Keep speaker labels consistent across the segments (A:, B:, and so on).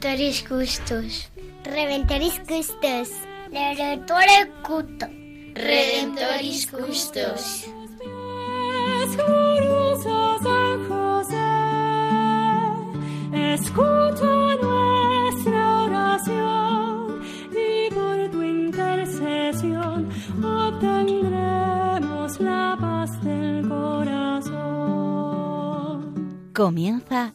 A: Redentoris Custos.
B: Redentoris Custos.
A: Redentore Cuto.
C: Redentoris Custos.
D: Escucha nuestra oración y por tu intercesión obtendremos la paz del corazón.
E: Comienza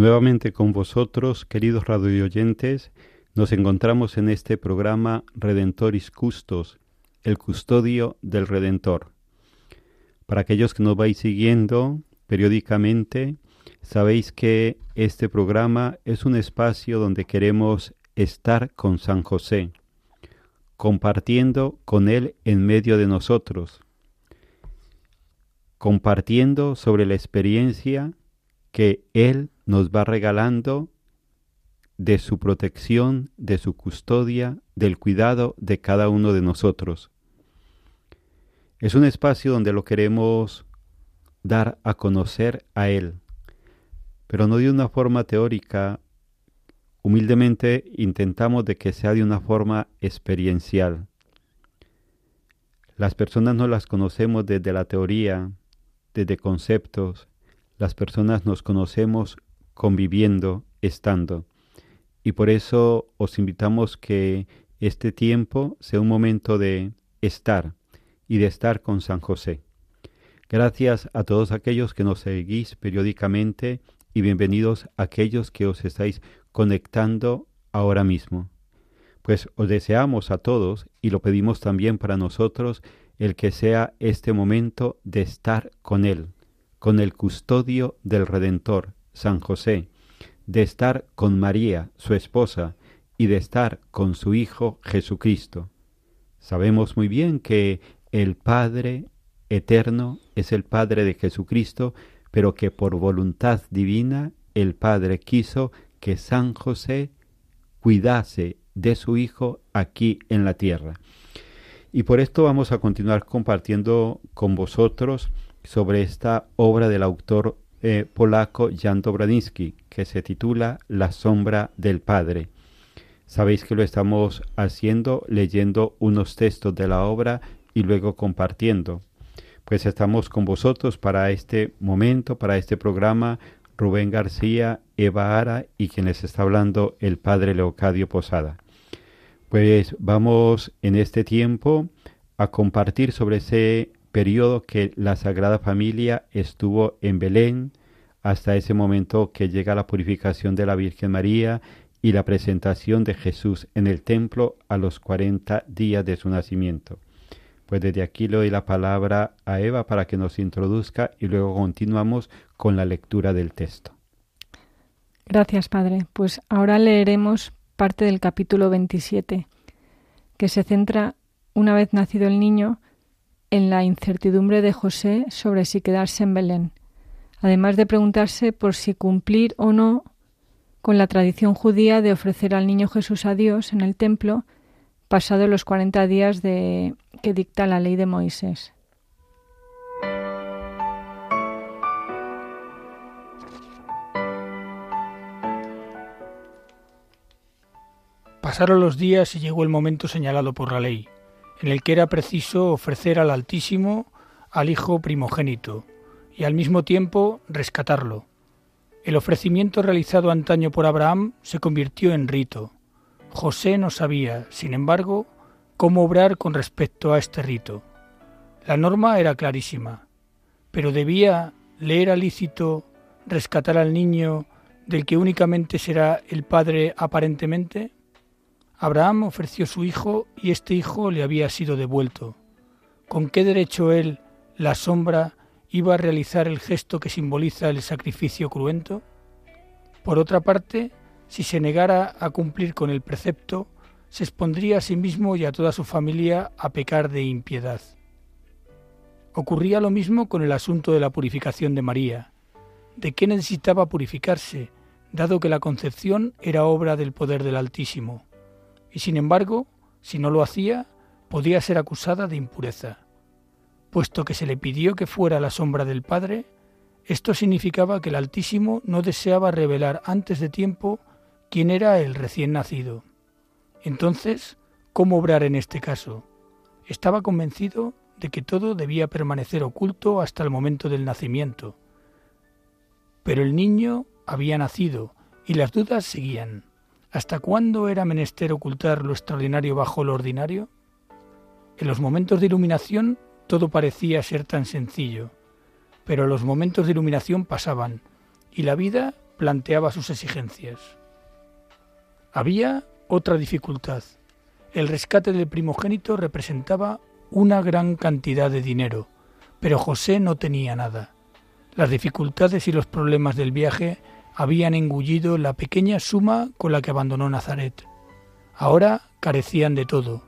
F: Nuevamente con vosotros, queridos radioyentes, nos encontramos en este programa Redentoris Custos, el custodio del Redentor. Para aquellos que nos vais siguiendo periódicamente, sabéis que este programa es un espacio donde queremos estar con San José, compartiendo con Él en medio de nosotros, compartiendo sobre la experiencia que Él nos va regalando de su protección, de su custodia, del cuidado de cada uno de nosotros. Es un espacio donde lo queremos dar a conocer a Él, pero no de una forma teórica. Humildemente intentamos de que sea de una forma experiencial. Las personas no las conocemos desde la teoría, desde conceptos. Las personas nos conocemos conviviendo, estando. Y por eso os invitamos que este tiempo sea un momento de estar y de estar con San José. Gracias a todos aquellos que nos seguís periódicamente y bienvenidos a aquellos que os estáis conectando ahora mismo. Pues os deseamos a todos y lo pedimos también para nosotros el que sea este momento de estar con Él, con el custodio del Redentor, San José, de estar con María, su esposa, y de estar con su Hijo Jesucristo. Sabemos muy bien que el Padre eterno es el Padre de Jesucristo, pero que por voluntad divina el Padre quiso que San José cuidase de su Hijo aquí en la tierra. Y por esto vamos a continuar compartiendo con vosotros sobre esta obra del autor eh, polaco Jan Dobraniski, que se titula La sombra del Padre. Sabéis que lo estamos haciendo leyendo unos textos de la obra y luego compartiendo. Pues estamos con vosotros para este momento, para este programa, Rubén García, Eva Ara y quienes está hablando el Padre Leocadio Posada. Pues vamos en este tiempo a compartir sobre ese periodo que la Sagrada Familia estuvo en Belén hasta ese momento que llega la purificación de la Virgen María y la presentación de Jesús en el templo a los 40 días de su nacimiento. Pues desde aquí le doy la palabra a Eva para que nos introduzca y luego continuamos con la lectura del texto.
G: Gracias, Padre. Pues ahora leeremos parte del capítulo 27, que se centra, una vez nacido el niño, en la incertidumbre de José sobre si quedarse en Belén, además de preguntarse por si cumplir o no con la tradición judía de ofrecer al niño Jesús a Dios en el templo pasado los cuarenta días de, que dicta la ley de Moisés.
H: Pasaron los días y llegó el momento señalado por la ley, en el que era preciso ofrecer al Altísimo al hijo primogénito y al mismo tiempo rescatarlo. El ofrecimiento realizado antaño por Abraham se convirtió en rito. José no sabía, sin embargo, cómo obrar con respecto a este rito. La norma era clarísima, pero debía le era lícito rescatar al niño del que únicamente será el padre aparentemente? Abraham ofreció su hijo y este hijo le había sido devuelto. ¿Con qué derecho él, la sombra, iba a realizar el gesto que simboliza el sacrificio cruento? Por otra parte, si se negara a cumplir con el precepto, se expondría a sí mismo y a toda su familia a pecar de impiedad. Ocurría lo mismo con el asunto de la purificación de María. ¿De qué necesitaba purificarse, dado que la concepción era obra del poder del Altísimo? Y sin embargo, si no lo hacía, podía ser acusada de impureza. Puesto que se le pidió que fuera la sombra del Padre, esto significaba que el Altísimo no deseaba revelar antes de tiempo quién era el recién nacido. Entonces, ¿cómo obrar en este caso? Estaba convencido de que todo debía permanecer oculto hasta el momento del nacimiento. Pero el niño había nacido y las dudas seguían. ¿Hasta cuándo era menester ocultar lo extraordinario bajo lo ordinario? En los momentos de iluminación todo parecía ser tan sencillo, pero los momentos de iluminación pasaban y la vida planteaba sus exigencias. Había otra dificultad. El rescate del primogénito representaba una gran cantidad de dinero, pero José no tenía nada. Las dificultades y los problemas del viaje habían engullido la pequeña suma con la que abandonó Nazaret. Ahora carecían de todo,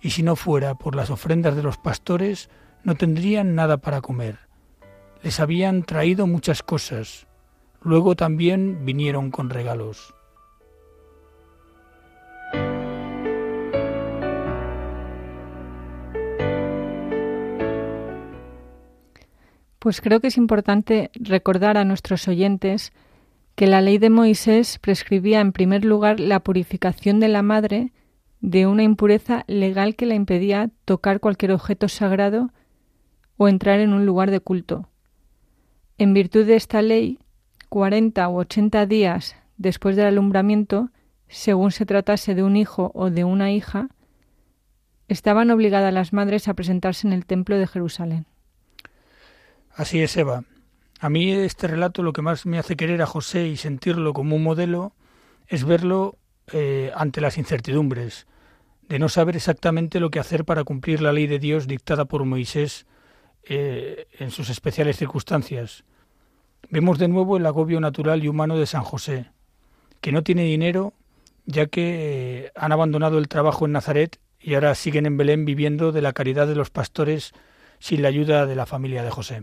H: y si no fuera por las ofrendas de los pastores, no tendrían nada para comer. Les habían traído muchas cosas, luego también vinieron con regalos.
G: Pues creo que es importante recordar a nuestros oyentes que la ley de Moisés prescribía en primer lugar la purificación de la madre de una impureza legal que la impedía tocar cualquier objeto sagrado o entrar en un lugar de culto. En virtud de esta ley, cuarenta u ochenta días después del alumbramiento, según se tratase de un hijo o de una hija, estaban obligadas las madres a presentarse en el templo de Jerusalén.
H: Así es, Eva. A mí este relato lo que más me hace querer a José y sentirlo como un modelo es verlo eh, ante las incertidumbres, de no saber exactamente lo que hacer para cumplir la ley de Dios dictada por Moisés eh, en sus especiales circunstancias. Vemos de nuevo el agobio natural y humano de San José, que no tiene dinero ya que eh, han abandonado el trabajo en Nazaret y ahora siguen en Belén viviendo de la caridad de los pastores sin la ayuda de la familia de José.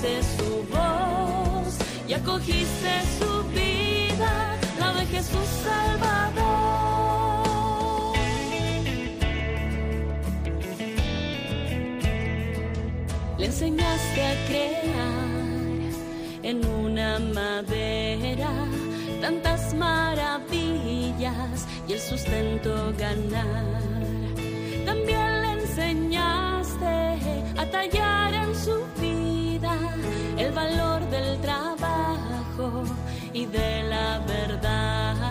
I: Su voz y acogiste su vida, la de Jesús Salvador. Le enseñaste a crear en una madera tantas maravillas y el sustento ganar. También le enseñaste a tallar y de la verdad,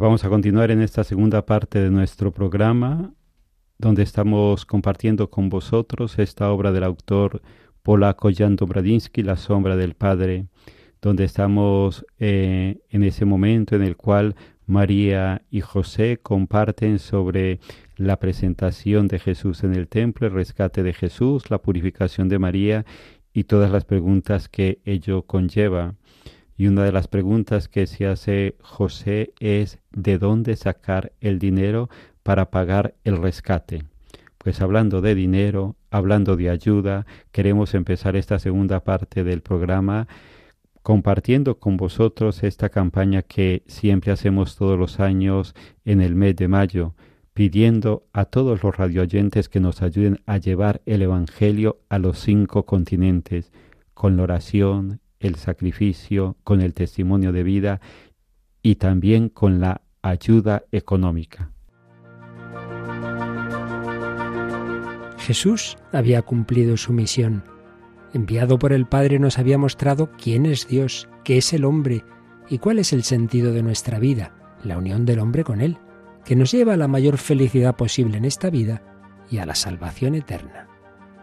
F: Vamos a continuar en esta segunda parte de nuestro programa, donde estamos compartiendo con vosotros esta obra del autor polaco Jan Dobradinsky, La sombra del Padre, donde estamos eh, en ese momento en el cual María y José comparten sobre la presentación de Jesús en el templo, el rescate de Jesús, la purificación de María y todas las preguntas que ello conlleva. Y una de las preguntas que se hace José es ¿de dónde sacar el dinero para pagar el rescate? Pues hablando de dinero, hablando de ayuda, queremos empezar esta segunda parte del programa compartiendo con vosotros esta campaña que siempre hacemos todos los años en el mes de mayo, pidiendo a todos los radioyentes que nos ayuden a llevar el Evangelio a los cinco continentes, con la oración, el sacrificio, con el testimonio de vida y también con la ayuda económica.
J: Jesús había cumplido su misión. Enviado por el Padre nos había mostrado quién es Dios, qué es el hombre y cuál es el sentido de nuestra vida, la unión del hombre con Él, que nos lleva a la mayor felicidad posible en esta vida y a la salvación eterna.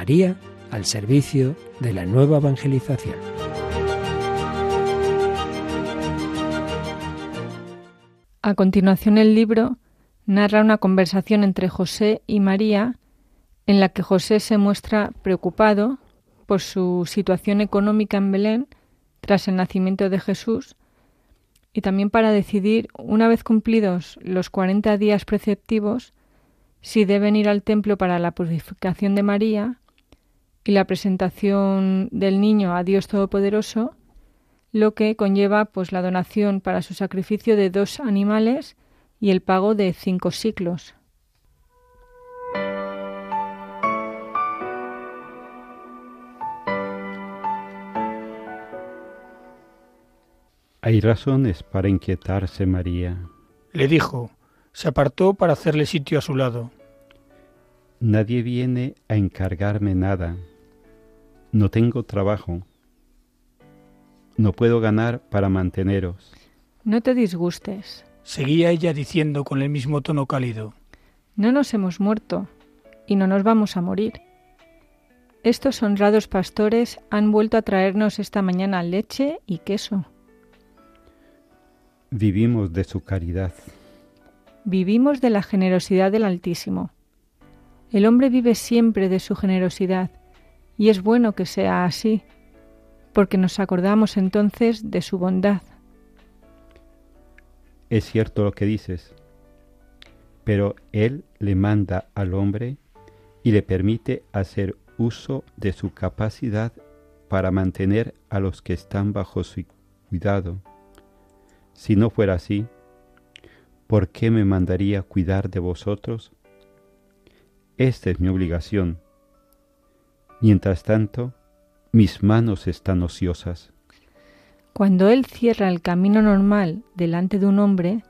J: María al servicio de la nueva evangelización.
G: A continuación el libro narra una conversación entre José y María en la que José se muestra preocupado por su situación económica en Belén tras el nacimiento de Jesús y también para decidir, una vez cumplidos los cuarenta días preceptivos, si deben ir al templo para la purificación de María y la presentación del niño a Dios Todopoderoso, lo que conlleva pues la donación para su sacrificio de dos animales y el pago de cinco ciclos.
F: Hay razones para inquietarse, María.
H: Le dijo, se apartó para hacerle sitio a su lado.
F: Nadie viene a encargarme nada. No tengo trabajo. No puedo ganar para manteneros.
G: No te disgustes.
H: Seguía ella diciendo con el mismo tono cálido.
G: No nos hemos muerto y no nos vamos a morir. Estos honrados pastores han vuelto a traernos esta mañana leche y queso.
F: Vivimos de su caridad.
G: Vivimos de la generosidad del Altísimo. El hombre vive siempre de su generosidad, y es bueno que sea así, porque nos acordamos entonces de su bondad.
F: Es cierto lo que dices, pero Él le manda al hombre y le permite hacer uso de su capacidad para mantener a los que están bajo su cuidado. Si no fuera así, ¿por qué me mandaría cuidar de vosotros? Esta es mi obligación. Mientras tanto, mis manos están ociosas.
G: Cuando Él cierra el camino normal delante de un hombre,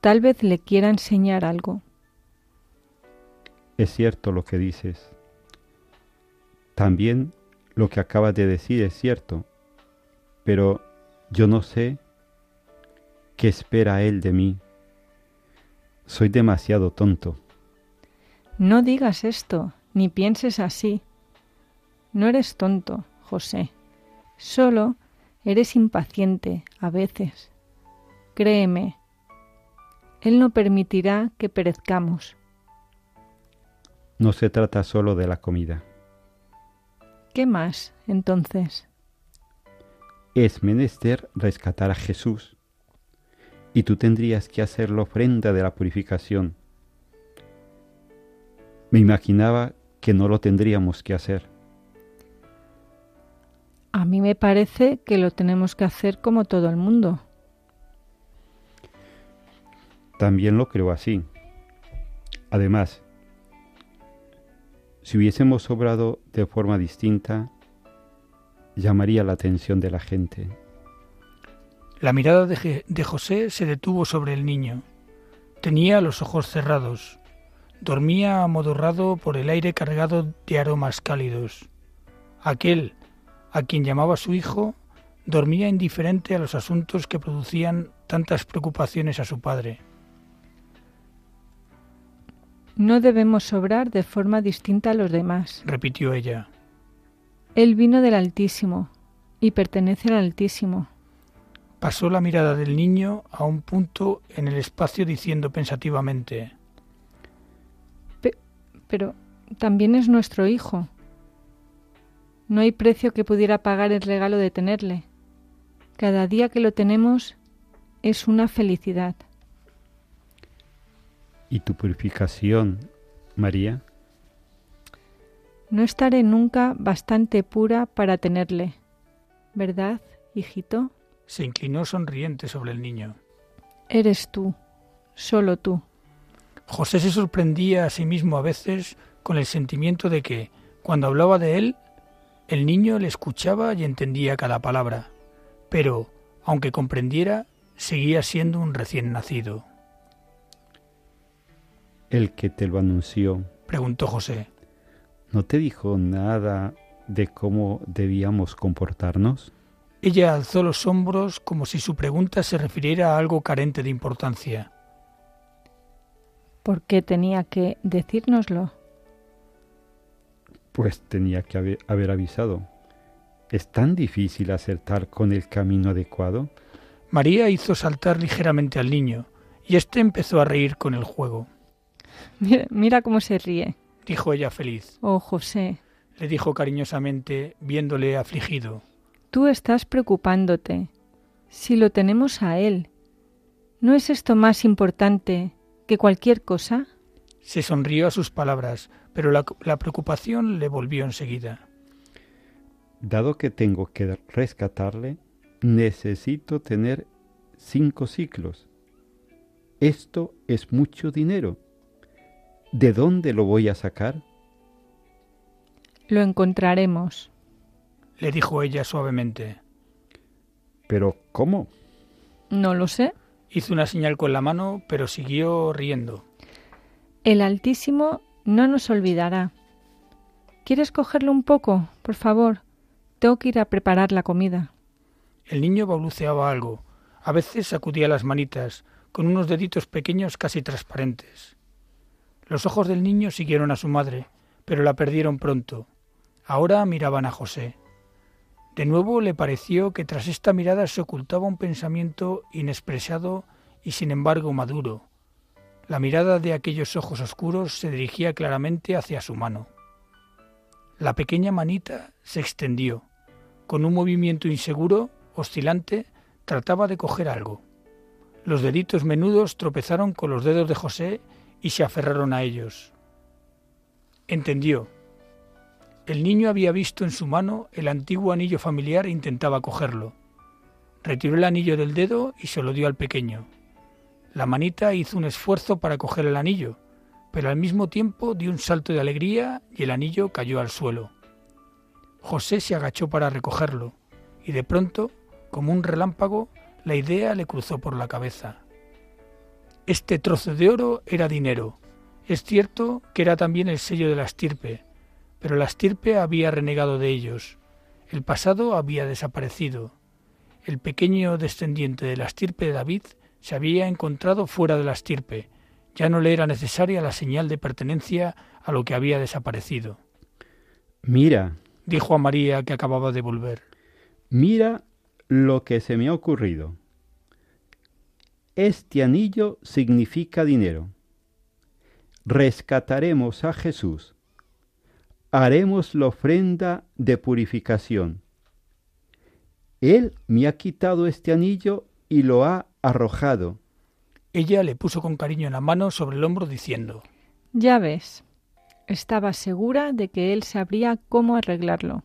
G: tal vez le quiera enseñar algo.
F: Es cierto lo que dices. También lo que acabas de decir es cierto, pero yo no sé ¿Qué espera Él de mí? Soy demasiado tonto.
G: No digas esto, ni pienses así. No eres tonto, José. Solo Eres impaciente a veces. Créeme, Él no permitirá que perezcamos.
F: No se trata solo de la comida.
G: ¿Qué más, entonces?
F: Es menester rescatar a Jesús, y tú tendrías que hacer la ofrenda de la purificación. Me imaginaba que no lo tendríamos que hacer.
G: A mí me parece que lo tenemos que hacer como todo el mundo.
F: También lo creo así. Además, si hubiésemos obrado de forma distinta, llamaría la atención de la gente.
H: La mirada de, de, José se detuvo sobre el niño. Tenía los ojos cerrados. Dormía amodorrado por el aire cargado de aromas cálidos. Aquel, a quien llamaba su hijo, dormía indiferente a los asuntos que producían tantas preocupaciones a su padre.
G: No debemos obrar de forma distinta a los demás,
H: repitió ella.
G: Él vino del Altísimo y pertenece al Altísimo.
H: Pasó la mirada del niño a un punto en el espacio diciendo pensativamente
G: Pe Pero también es nuestro hijo. No hay precio que pudiera pagar el regalo de tenerle. Cada día que lo tenemos es una felicidad.
F: ¿Y tu purificación, María?
G: No estaré nunca bastante pura para tenerle. ¿Verdad, hijito?
H: Se inclinó sonriente sobre el niño.
G: Eres tú, solo tú.
H: José se sorprendía a sí mismo a veces con el sentimiento de que, cuando hablaba de él, el niño le escuchaba y entendía cada palabra, pero, aunque comprendiera, seguía siendo un recién nacido.
F: ¿El que te lo anunció?
H: preguntó José.
F: ¿No te dijo nada de cómo debíamos comportarnos?
H: Ella alzó los hombros como si su pregunta se refiriera a algo carente de importancia.
G: ¿Por qué tenía que decírnoslo?
F: Pues tenía que haber, haber avisado. ¿Es tan difícil acertar con el camino adecuado?
H: María hizo saltar ligeramente al niño, y éste empezó a reír con el juego.
G: Mira, mira cómo se ríe,
H: dijo ella feliz.
G: Oh, José,
H: le dijo cariñosamente, viéndole afligido.
G: Tú estás preocupándote. Si lo tenemos a él, ¿no es esto más importante que cualquier cosa?
H: Se sonrió a sus palabras, pero la, la preocupación le volvió enseguida.
F: Dado que tengo que rescatarle, necesito tener cinco ciclos. Esto es mucho dinero. ¿De dónde lo voy a sacar?
G: Lo encontraremos,
H: le dijo ella suavemente.
F: ¿Pero cómo?
G: No lo sé.
H: Hizo una señal con la mano, pero siguió riendo.
G: El Altísimo no nos olvidará. ¿Quieres cogerlo un poco, por favor? Tengo que ir a preparar la comida.
H: El niño balbuceaba algo. A veces sacudía las manitas, con unos deditos pequeños casi transparentes. Los ojos del niño siguieron a su madre, pero la perdieron pronto. Ahora miraban a José. De nuevo le pareció que tras esta mirada se ocultaba un pensamiento inexpresado y sin embargo maduro. La mirada de aquellos ojos oscuros se dirigía claramente hacia su mano. La pequeña manita se extendió. Con un movimiento inseguro, oscilante, trataba de coger algo. Los deditos menudos tropezaron con los dedos de José y se aferraron a ellos. Entendió. El niño había visto en su mano el antiguo anillo familiar e intentaba cogerlo. Retiró el anillo del dedo y se lo dio al pequeño. La manita hizo un esfuerzo para coger el anillo, pero al mismo tiempo dio un salto de alegría y el anillo cayó al suelo. José se agachó para recogerlo, y de pronto, como un relámpago, la idea le cruzó por la cabeza. Este trozo de oro era dinero. Es cierto que era también el sello de la estirpe, pero la estirpe había renegado de ellos. El pasado había desaparecido. El pequeño descendiente de la estirpe de David se había encontrado fuera de la estirpe. Ya no le era necesaria la señal de pertenencia a lo que había desaparecido.
F: Mira,
H: dijo a María que acababa de volver.
F: Mira lo que se me ha ocurrido. Este anillo significa dinero. Rescataremos a Jesús. Haremos la ofrenda de purificación. Él me ha quitado este anillo y lo ha arrojado.
H: Ella le puso con cariño la mano sobre el hombro diciendo,
G: Ya ves, estaba segura de que él sabría cómo arreglarlo.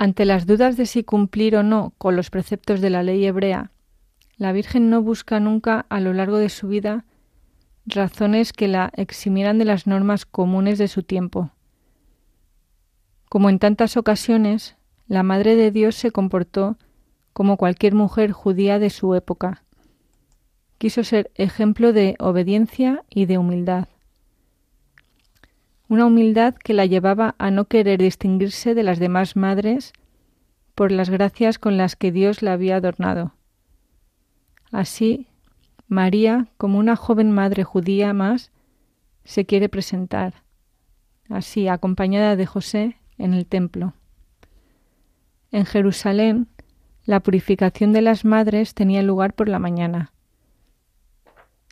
G: Ante las dudas de si cumplir o no con los preceptos de la ley hebrea, la Virgen no busca nunca a lo largo de su vida razones que la eximieran de las normas comunes de su tiempo. Como en tantas ocasiones, la Madre de Dios se comportó como cualquier mujer judía de su época. Quiso ser ejemplo de obediencia y de humildad. Una humildad que la llevaba a no querer distinguirse de las demás madres por las gracias con las que Dios la había adornado. Así, María, como una joven madre judía más, se quiere presentar, así acompañada de José, en el templo. En Jerusalén, la purificación de las madres tenía lugar por la mañana.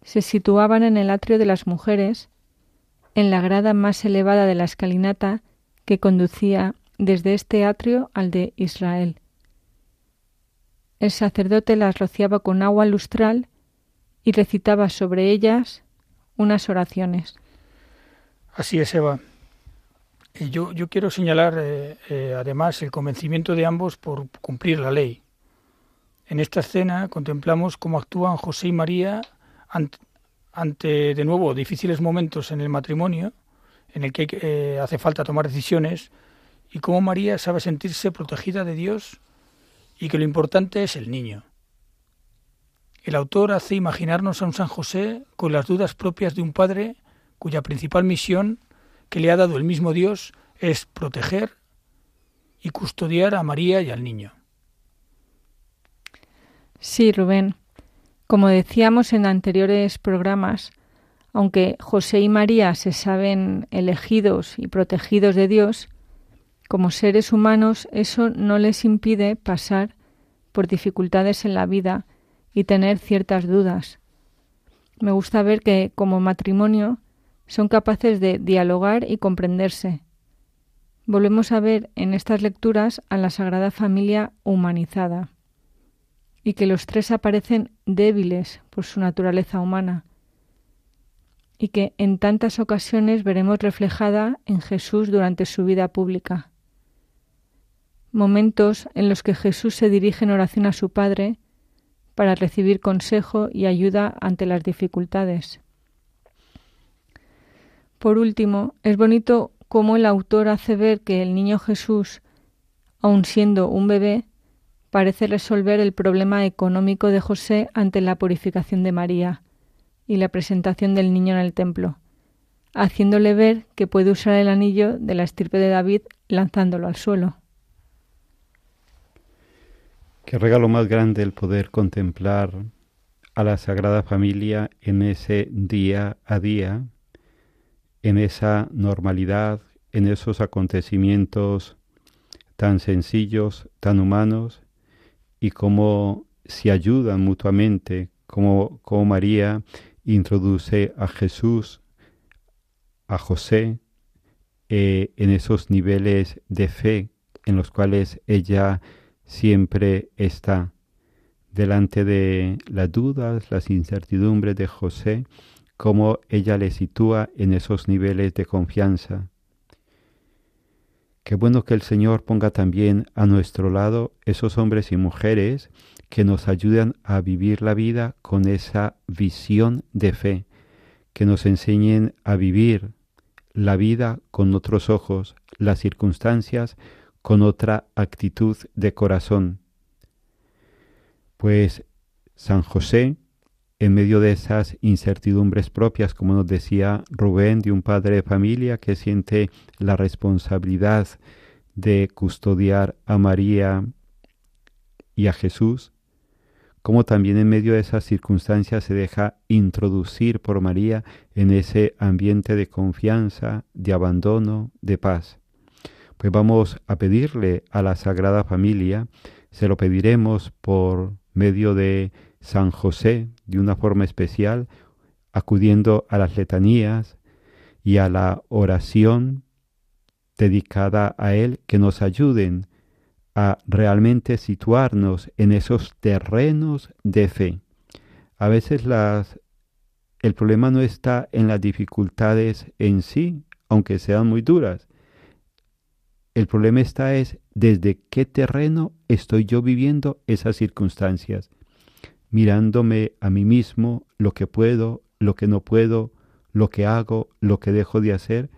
G: Se situaban en el atrio de las mujeres, en la grada más elevada de la escalinata que conducía desde este atrio al de Israel. El sacerdote las rociaba con agua lustral y recitaba sobre ellas unas oraciones.
H: Así es, Eva. Yo, yo quiero señalar eh, eh, además el convencimiento de ambos por cumplir la ley. En esta escena contemplamos cómo actúan José y María ante, de nuevo difíciles momentos en el matrimonio, en el que eh, hace falta tomar decisiones, y cómo María sabe sentirse protegida de Dios y que lo importante es el niño. El autor hace imaginarnos a un San José con las dudas propias de un padre cuya principal misión que le ha dado el mismo Dios es proteger y custodiar a María y al niño.
G: Sí, Rubén. Como decíamos en anteriores programas, aunque José y María se saben elegidos y protegidos de Dios, como seres humanos eso no les impide pasar por dificultades en la vida y tener ciertas dudas. Me gusta ver que como matrimonio son capaces de dialogar y comprenderse. Volvemos a ver en estas lecturas a la Sagrada Familia humanizada y que los tres aparecen débiles por su naturaleza humana y que en tantas ocasiones veremos reflejada en Jesús durante su vida pública. Momentos en los que Jesús se dirige en oración a su Padre para recibir consejo y ayuda ante las dificultades. Por último, es bonito cómo el autor hace ver que el niño Jesús, aun siendo un bebé, parece resolver el problema económico de José ante la purificación de María y la presentación del niño en el templo, haciéndole ver que puede usar el anillo de la estirpe de David lanzándolo al suelo.
F: Qué regalo más grande el poder contemplar a la Sagrada Familia en ese día a día, en esa normalidad, en esos acontecimientos tan sencillos, tan humanos, y cómo se ayudan mutuamente, como, como María introduce a Jesús, a José, eh, en esos niveles de fe en los cuales ella siempre está delante de las dudas, las incertidumbres de José, cómo ella le sitúa en esos niveles de confianza. Qué bueno que el Señor ponga también a nuestro lado esos hombres y mujeres que nos ayudan a vivir la vida con esa visión de fe, que nos enseñen a vivir la vida con otros ojos, las circunstancias con otra actitud de corazón. Pues San José, en medio de esas incertidumbres propias, como nos decía Rubén, de un padre de familia que siente la responsabilidad de custodiar a María y a Jesús, como también en medio de esas circunstancias se deja introducir por María en ese ambiente de confianza, de abandono, de paz. Pues vamos a pedirle a la Sagrada Familia, se lo pediremos por medio de San José de una forma especial, acudiendo a las letanías y a la oración dedicada a Él, que nos ayuden a realmente situarnos en esos terrenos de fe. A veces el problema no está en las dificultades en sí, aunque sean muy duras. El problema está es desde qué terreno estoy yo viviendo esas circunstancias, mirándome a mí mismo lo que puedo, lo que no puedo, lo que hago, lo que dejo de hacer,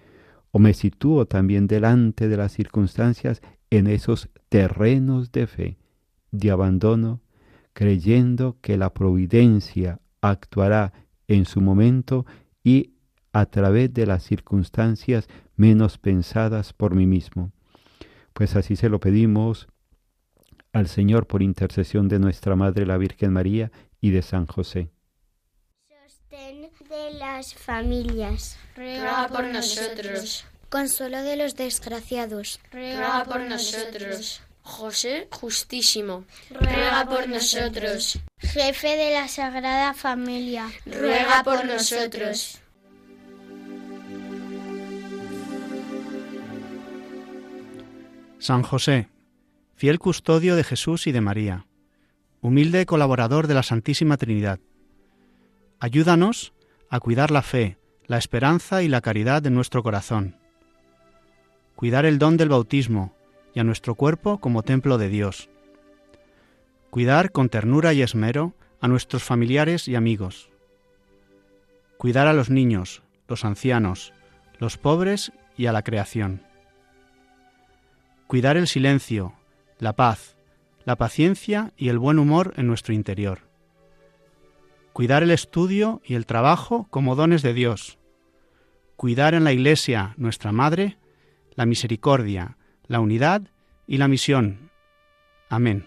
F: o me sitúo también delante de las circunstancias en esos terrenos de fe, de abandono, creyendo que la providencia actuará en su momento y a través de las circunstancias menos pensadas por mí mismo. Pues así se lo pedimos al Señor por intercesión de nuestra Madre la Virgen María y de San José.
B: Sostén de las familias.
C: Ruega por nosotros.
B: Consuelo de los desgraciados.
C: Ruega por nosotros. José Justísimo. Ruega por nosotros.
A: Jefe de la Sagrada Familia.
C: Ruega por nosotros.
K: San José, fiel custodio de Jesús y de María, humilde colaborador de la Santísima Trinidad, ayúdanos a cuidar la fe, la esperanza y la caridad de nuestro corazón, cuidar el don del bautismo y a nuestro cuerpo como templo de Dios, cuidar con ternura y esmero a nuestros familiares y amigos, cuidar a los niños, los ancianos, los pobres y a la creación cuidar el silencio, la paz, la paciencia y el buen humor en nuestro interior. Cuidar el estudio y el trabajo como dones de Dios. Cuidar en la Iglesia, nuestra Madre, la misericordia, la unidad y la misión. Amén.